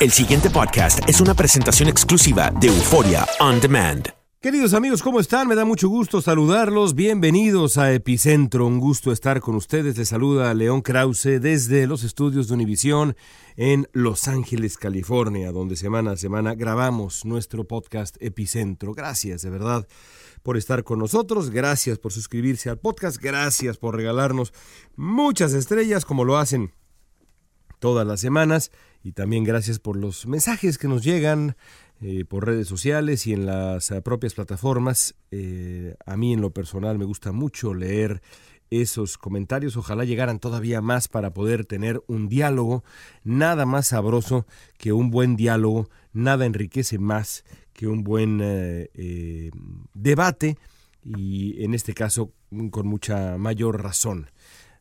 El siguiente podcast es una presentación exclusiva de Euforia On Demand. Queridos amigos, ¿cómo están? Me da mucho gusto saludarlos. Bienvenidos a Epicentro. Un gusto estar con ustedes. Les saluda León Krause desde los estudios de Univisión en Los Ángeles, California, donde semana a semana grabamos nuestro podcast Epicentro. Gracias, de verdad, por estar con nosotros. Gracias por suscribirse al podcast. Gracias por regalarnos muchas estrellas como lo hacen todas las semanas. Y también gracias por los mensajes que nos llegan eh, por redes sociales y en las eh, propias plataformas. Eh, a mí en lo personal me gusta mucho leer esos comentarios. Ojalá llegaran todavía más para poder tener un diálogo. Nada más sabroso que un buen diálogo. Nada enriquece más que un buen debate y en este caso con mucha mayor razón.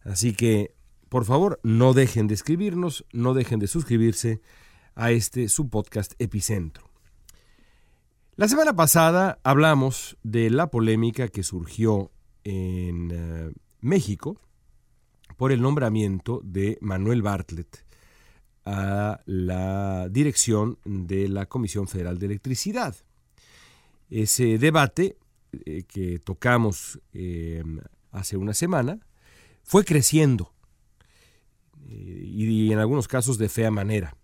Así que por favor, no dejen de escribirnos, no dejen de suscribirse a este su podcast Epicentro. La semana pasada hablamos de la polémica que surgió en eh, México por el nombramiento de Manuel Bartlett a la dirección de la Comisión Federal de Electricidad. Ese debate eh, que tocamos eh, hace una semana fue creciendo y en algunos casos de fea manera.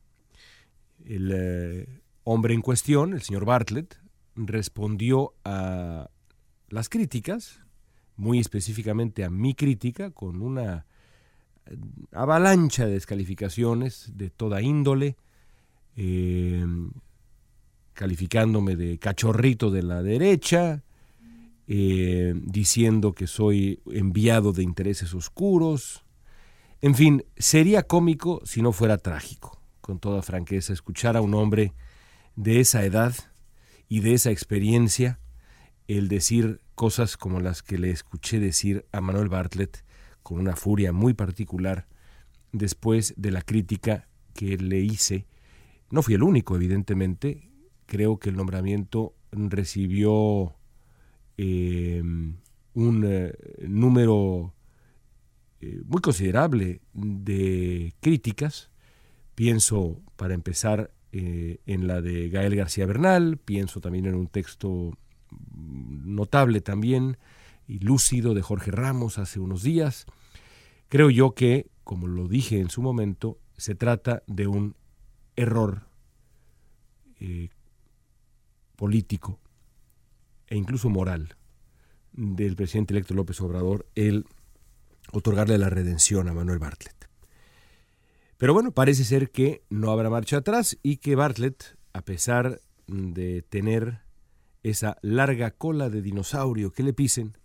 El eh, hombre en cuestión, el señor Bartlett, respondió a las críticas, muy específicamente a mi crítica, con una eh, avalancha de descalificaciones de toda índole, eh, calificándome de cachorrito de la derecha, diciendo que soy enviado de intereses oscuros, en fin, sería cómico si no fuera trágico, con toda franqueza, escuchar a un hombre de esa edad y de esa experiencia el decir cosas como las que le escuché decir a Manuel Bartlett con una furia muy particular después de la crítica que le hice. No fui el único, evidentemente. Creo que el nombramiento recibió eh, un eh, número eh, muy considerable de críticas. Pienso, para empezar, eh, en la de Gael García Bernal, pienso también en un texto notable también y lúcido de Jorge Ramos hace unos días. Creo yo que, como lo dije en su momento, se trata de un error eh, político e incluso moral del presidente electo López Obrador el otorgarle la redención a Manuel Bartlett. Pero bueno, parece ser que no habrá marcha atrás y que Bartlett, a pesar de tener esa larga cola de dinosaurio que le pisen,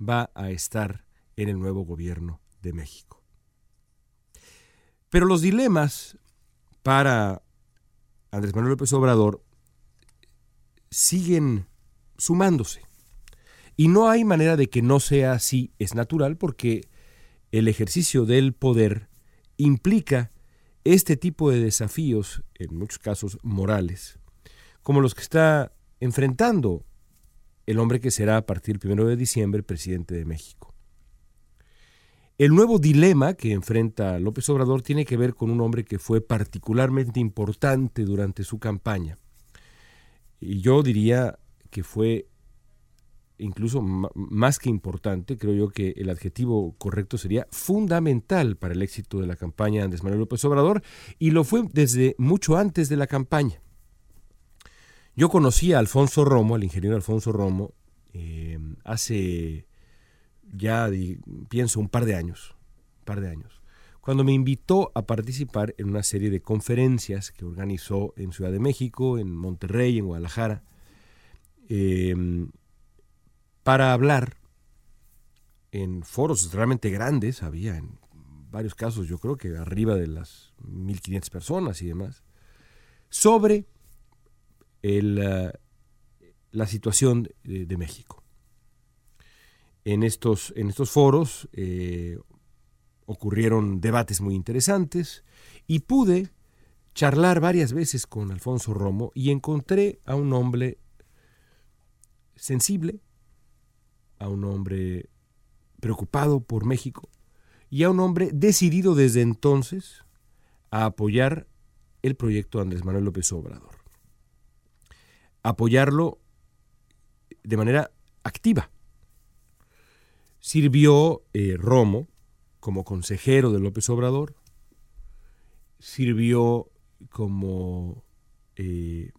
va a estar en el nuevo gobierno de México. Pero los dilemas para Andrés Manuel López Obrador siguen sumándose. Y no hay manera de que no sea así, es natural porque el ejercicio del poder implica este tipo de desafíos, en muchos casos morales, como los que está enfrentando el hombre que será a partir del 1 de diciembre presidente de México. El nuevo dilema que enfrenta López Obrador tiene que ver con un hombre que fue particularmente importante durante su campaña. Y yo diría que fue incluso más que importante, creo yo que el adjetivo correcto sería fundamental para el éxito de la campaña de Andrés Manuel López Obrador, y lo fue desde mucho antes de la campaña. Yo conocí a Alfonso Romo, al ingeniero Alfonso Romo, eh, hace ya pienso un par de años, par de años, cuando me invitó a participar en una serie de conferencias que organizó en Ciudad de México, en Monterrey, en Guadalajara, eh, para hablar en foros realmente grandes, había en varios casos yo creo que arriba de las 1.500 personas y demás, sobre el, eh, la situación de, México. En estos, en estos foros eh, ocurrieron debates muy interesantes y pude charlar varias veces con Alfonso Romo y encontré a un hombre sensible, a un hombre preocupado por México y a un hombre decidido desde entonces a apoyar el proyecto de Andrés Manuel López Obrador. Apoyarlo de manera activa. Sirvió eh, Romo como consejero de López Obrador, sirvió como eh,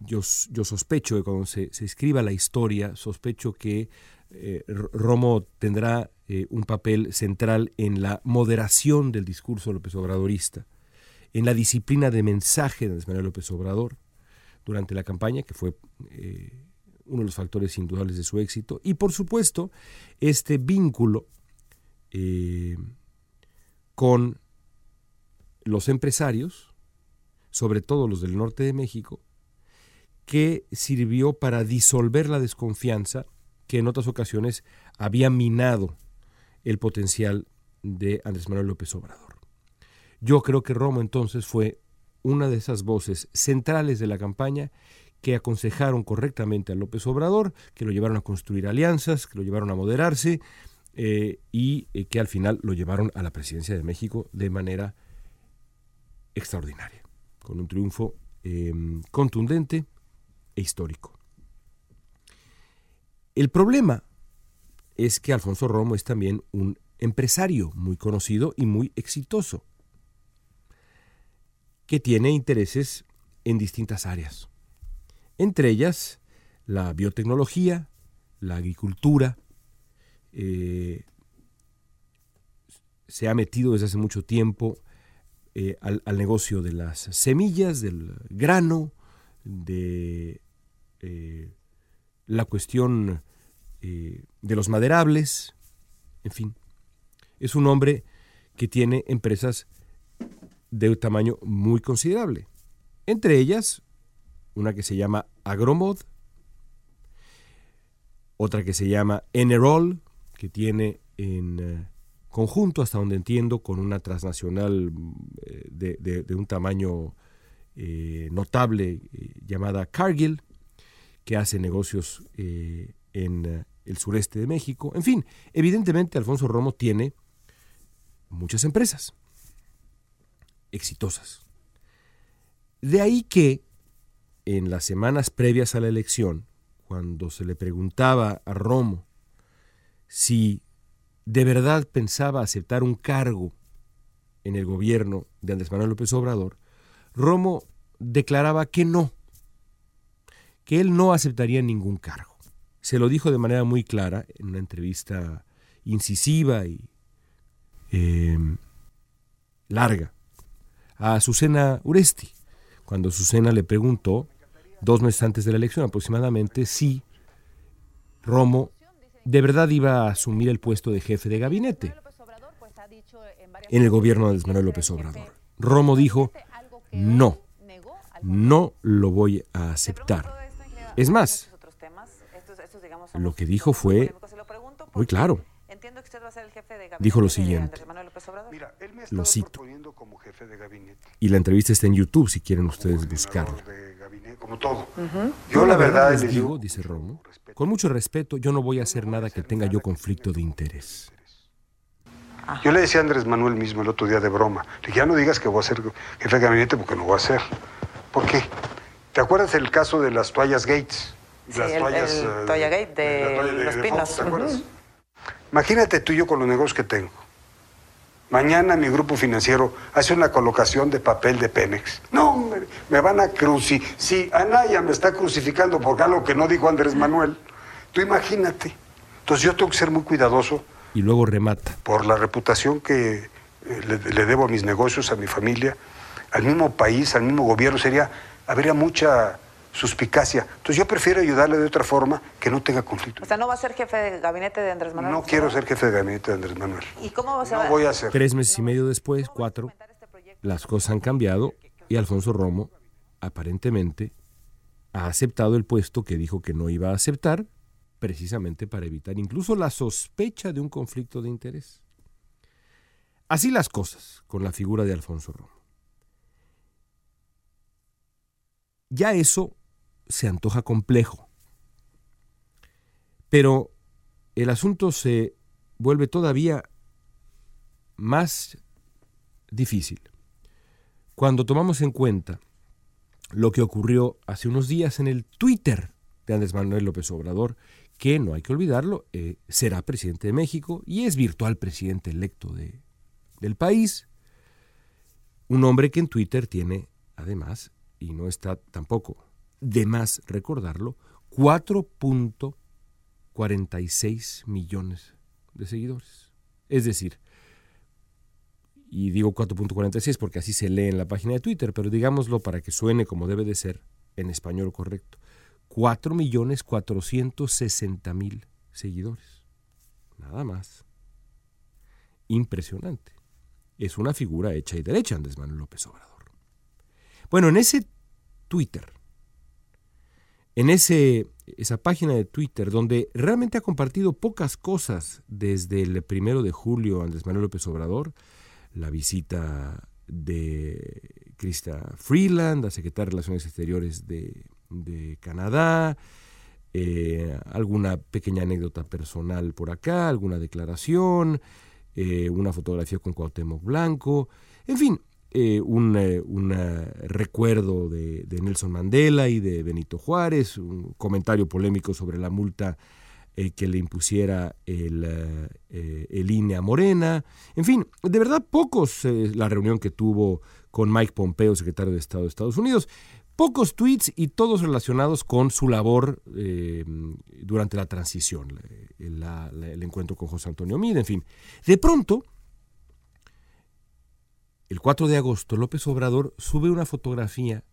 yo, sospecho que cuando se, escriba la historia, sospecho que eh, Romo tendrá eh, un papel central en la moderación del discurso López Obradorista, en la disciplina de mensaje de Manuel López Obrador durante la campaña, que fue eh, uno de los factores indudables de su éxito, y por supuesto este vínculo con los empresarios, sobre todo los del norte de México, que sirvió para disolver la desconfianza que en otras ocasiones había minado el potencial de Andrés Manuel López Obrador. Yo creo que Romo entonces fue una de esas voces centrales de la campaña que aconsejaron correctamente a López Obrador, que lo llevaron a construir alianzas, que lo llevaron a moderarse eh, y eh, que al final lo llevaron a la presidencia de México de manera extraordinaria, con un triunfo em, contundente e histórico. El problema es que Alfonso Romo es también un empresario muy conocido y muy exitoso, que tiene intereses en distintas áreas, entre ellas la biotecnología, la agricultura, eh, se ha metido desde hace mucho tiempo eh, al, negocio de las semillas, del grano, de eh, la cuestión eh, de los maderables, en fin. Es un hombre que tiene empresas de un tamaño muy considerable. Entre ellas, una que se llama Agromod, otra que se llama Enerol, que tiene en eh, conjunto, hasta donde entiendo, con una transnacional de, un tamaño notable llamada Cargill, que hace negocios eh, en eh, el sureste de México. En fin, evidentemente Alfonso Romo tiene muchas empresas exitosas. De ahí que en las semanas previas a la elección, cuando se le preguntaba a Romo si de verdad pensaba aceptar un cargo en el gobierno de Andrés Manuel López Obrador, Romo declaraba que no, que él no aceptaría ningún cargo. Se lo dijo de manera muy clara en una entrevista incisiva y em, larga a Azucena Uresti, cuando Azucena le preguntó, dos meses antes de la elección aproximadamente, si Romo de verdad iba a asumir el puesto de jefe de gabinete en el gobierno de Manuel López Obrador. Romo dijo, no, no lo voy a aceptar. Es más, lo que dijo fue muy claro. Dijo lo siguiente, lo cito, y la entrevista está en YouTube si quieren ustedes buscarla. Como todo. Yo la verdad les digo, dice Romo, con mucho respeto, yo no voy a hacer nada que tenga yo conflicto de interés. Yo le decía a Andrés Manuel mismo el otro día de broma, le dije, ya no digas que voy a ser jefe de gabinete porque no voy a ser. ¿Por qué? ¿Te acuerdas el caso de las toallas Gates? las toallas, eh, toalla Gate de, los pinos. ¿te acuerdas? Imagínate tú y yo con los negocios que tengo. Mañana mi grupo financiero hace una colocación de papel de Pemex. No, hombre, me van a crucificar. Si Anaya me está crucificando por algo que no dijo Andrés Manuel, tú imagínate. Entonces yo tengo que ser muy cuidadoso. Y luego remata. Por la reputación que eh, le, le debo a mis negocios, a mi familia, al mismo país, al mismo gobierno, sería, habría mucha suspicacia. Entonces yo prefiero ayudarle de otra forma que no tenga conflicto. O sea, ¿no va a ser jefe de gabinete de Andrés Manuel? No quiero ser jefe de gabinete de Andrés Manuel. ¿Y cómo se No va voy a ser. Tres meses y medio después, cuatro, las cosas han cambiado y Alfonso Romo aparentemente ha aceptado el puesto que dijo que no iba a aceptar, precisamente para evitar incluso la sospecha de un conflicto de interés. Así las cosas con la figura de Alfonso Romo. Ya eso se antoja complejo. Pero el asunto se vuelve todavía más difícil cuando tomamos en cuenta lo que ocurrió hace unos días en el Twitter de Andrés Manuel López Obrador, que no hay que olvidarlo, eh, será presidente de México y es virtual presidente electo de, del país. Un hombre que en Twitter tiene, además, y no está tampoco de más recordarlo, 4.46 millones de seguidores. Es decir, y digo 4.46 porque así se lee en la página de Twitter, pero digámoslo para que suene como debe de ser en español correcto. 4.460.000 seguidores. Nada más. Impresionante. Es una figura hecha y derecha Andrés Manuel López Obrador. Bueno, en ese Twitter, en ese, esa página de Twitter, donde realmente ha compartido pocas cosas desde el primero de julio Andrés Manuel López Obrador, la visita de Krista Freeland, la secretaria de Relaciones Exteriores de, Canadá, eh, alguna pequeña anécdota personal por acá, alguna declaración, eh, una fotografía con Cuauhtémoc Blanco, en fin, eh, un, eh, eh, recuerdo de, Nelson Mandela y de Benito Juárez, un comentario polémico sobre la multa que le impusiera el, INE a Morena. En fin, de verdad pocos la reunión que tuvo con Mike Pompeo, secretario de Estado de Estados Unidos. Pocos tweets y todos relacionados con su labor durante la transición, el encuentro con José Antonio Mid, en fin. De pronto, el 4 de agosto, López Obrador sube una fotografía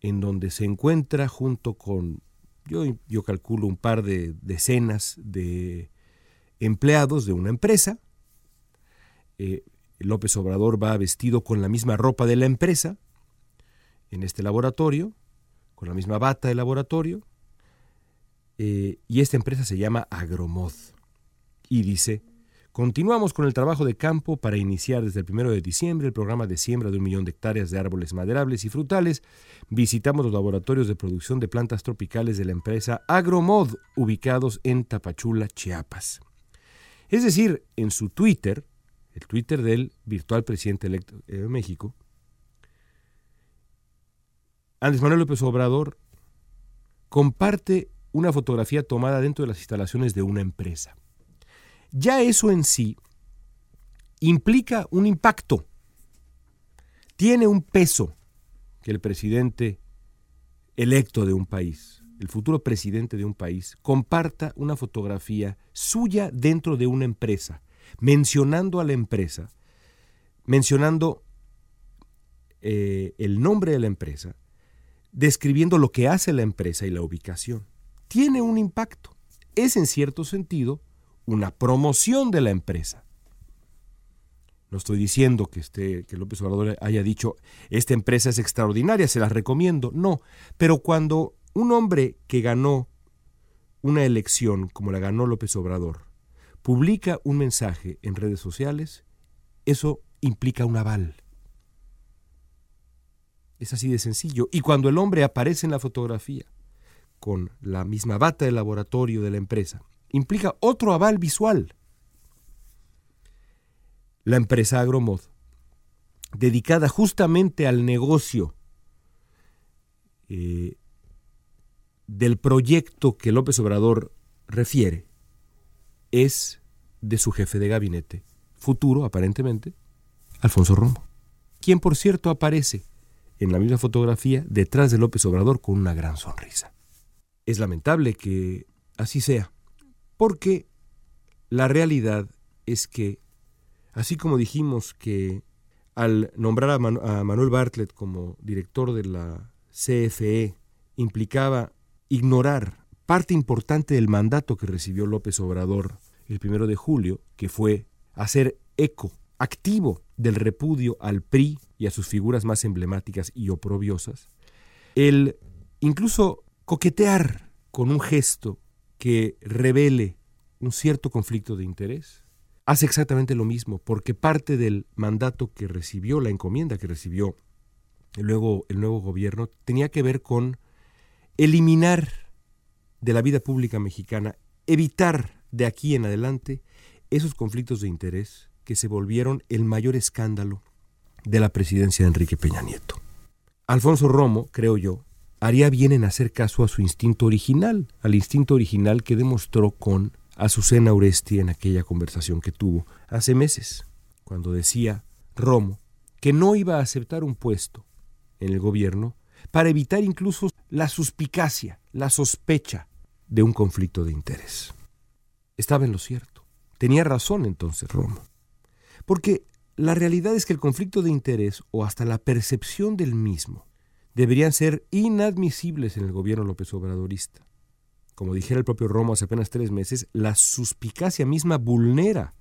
en donde se encuentra junto con, yo, yo calculo, un par de decenas de empleados de una empresa. Eh, López Obrador va vestido con la misma ropa de la empresa en este laboratorio, con la misma bata de laboratorio, eh, y esta empresa se llama Agromod. Y dice, Continuamos con el trabajo de campo para iniciar desde el 1 de diciembre el programa de siembra de un millón de hectáreas de árboles maderables y frutales. Visitamos los laboratorios de producción de plantas tropicales de la empresa Agromod, ubicados en Tapachula, Chiapas. Es decir, en su Twitter, el Twitter del virtual presidente electo de México, Andrés Manuel López Obrador comparte una fotografía tomada dentro de las instalaciones de una empresa. Ya eso en sí implica un impacto, tiene un peso que el presidente electo de un país, el futuro presidente de un país, comparta una fotografía suya dentro de una empresa, mencionando a la empresa, mencionando eh, el nombre de la empresa, describiendo lo que hace la empresa y la ubicación. Tiene un impacto. Es en cierto sentido una promoción de la empresa. No estoy diciendo que, esté, que López Obrador haya dicho, esta empresa es extraordinaria, se la recomiendo. No, pero cuando un hombre que ganó una elección como la ganó López Obrador publica un mensaje en redes sociales, eso implica un aval. Es así de sencillo. Y cuando el hombre aparece en la fotografía con la misma bata de laboratorio de la empresa, implica otro aval visual. La empresa Agromod, dedicada justamente al negocio eh, del proyecto que López Obrador refiere, es de su jefe de gabinete, futuro aparentemente, Alfonso Romo, quien por cierto aparece en la misma fotografía detrás de López Obrador con una gran sonrisa. Es lamentable que así sea, porque la realidad es que, así como dijimos que al nombrar a, Manuel Bartlett como director de la CFE implicaba ignorar parte importante del mandato que recibió López Obrador el primero de julio, que fue hacer eco activo del repudio al PRI y a sus figuras más emblemáticas y oprobiosas, el incluso coquetear con un gesto que revele un cierto conflicto de interés, hace exactamente lo mismo, porque parte del mandato que recibió, la encomienda que recibió luego el nuevo gobierno, tenía que ver con eliminar de la vida pública mexicana, evitar de aquí en adelante esos conflictos de interés que se volvieron el mayor escándalo de la presidencia de Enrique Peña Nieto. Alfonso Romo, creo yo, haría bien en hacer caso a su instinto original, al instinto original que demostró con Azucena Uresti en aquella conversación que tuvo hace meses, cuando decía Romo que no iba a aceptar un puesto en el gobierno para evitar incluso la suspicacia, la sospecha de un conflicto de interés. Estaba en lo cierto. Tenía razón entonces Romo. Porque la realidad es que el conflicto de interés o hasta la percepción del mismo deberían ser inadmisibles en el gobierno López Obradorista. Como dijera el propio Romo hace apenas tres meses, la suspicacia misma vulnera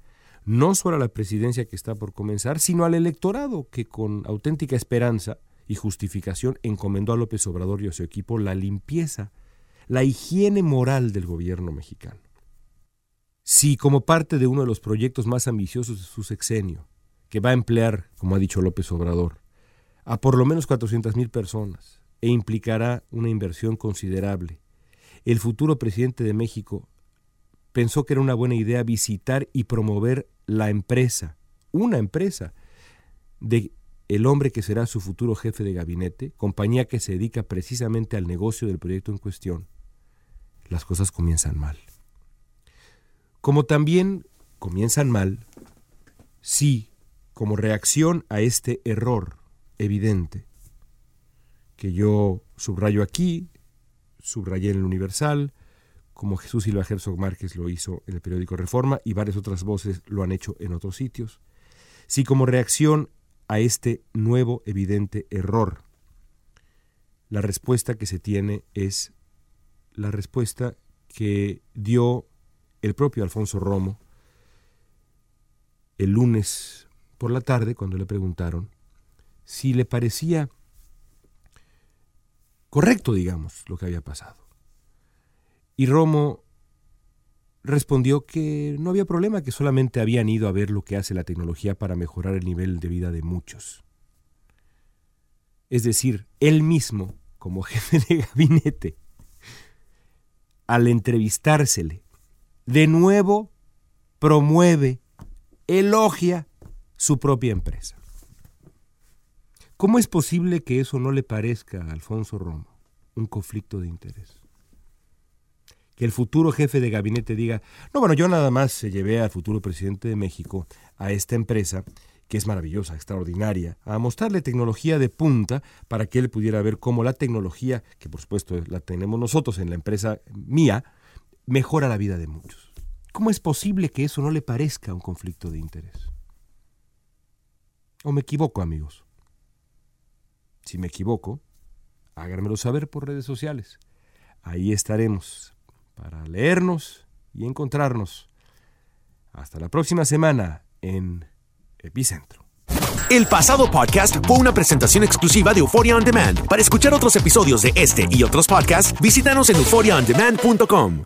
no solo a la presidencia que está por comenzar, sino al electorado que con auténtica esperanza y justificación encomendó a López Obrador y a su equipo la limpieza, la higiene moral del gobierno mexicano. Si como parte de uno de los proyectos más ambiciosos de su sexenio, que va a emplear, como ha dicho López Obrador, a por lo menos 400.000 personas e implicará una inversión considerable, el futuro presidente de México pensó que era una buena idea visitar y promover la empresa, una empresa, de el hombre que será su futuro jefe de gabinete, compañía que se dedica precisamente al negocio del proyecto en cuestión, las cosas comienzan mal. Como también comienzan mal si, como reacción a este error evidente, que yo subrayo aquí, subrayé en el Universal, como Jesús Silva Herzog Márquez lo hizo en el periódico Reforma y varias otras voces lo han hecho en otros sitios, si como reacción a este nuevo evidente error. La respuesta que se tiene es la respuesta que dio el propio Alfonso Romo el lunes por la tarde cuando le preguntaron si le parecía correcto, digamos, lo que había pasado. Y Romo respondió que no había problema, que solamente habían ido a ver lo que hace la tecnología para mejorar el nivel de vida de muchos. Es decir, él mismo, como jefe de gabinete, al entrevistársele, de nuevo promueve, elogia su propia empresa. ¿Cómo es posible que eso no le parezca a Alfonso Romo un conflicto de interés? que el futuro jefe de gabinete diga, no, bueno, yo nada más se llevé al futuro presidente de México a esta empresa que es maravillosa, extraordinaria, a mostrarle tecnología de punta para que él pudiera ver cómo la tecnología, que por supuesto la tenemos nosotros en la empresa mía, mejora la vida de muchos. ¿Cómo es posible que eso no le parezca un conflicto de interés? ¿O me equivoco, amigos? Si me equivoco, háganmelo saber por redes sociales. Ahí estaremos para leernos y encontrarnos. Hasta la próxima semana en epicentro. El pasado podcast fue una presentación exclusiva de Euphoria On Demand. Para escuchar otros episodios de este y otros podcasts, visítanos en euphoriaondemand.com.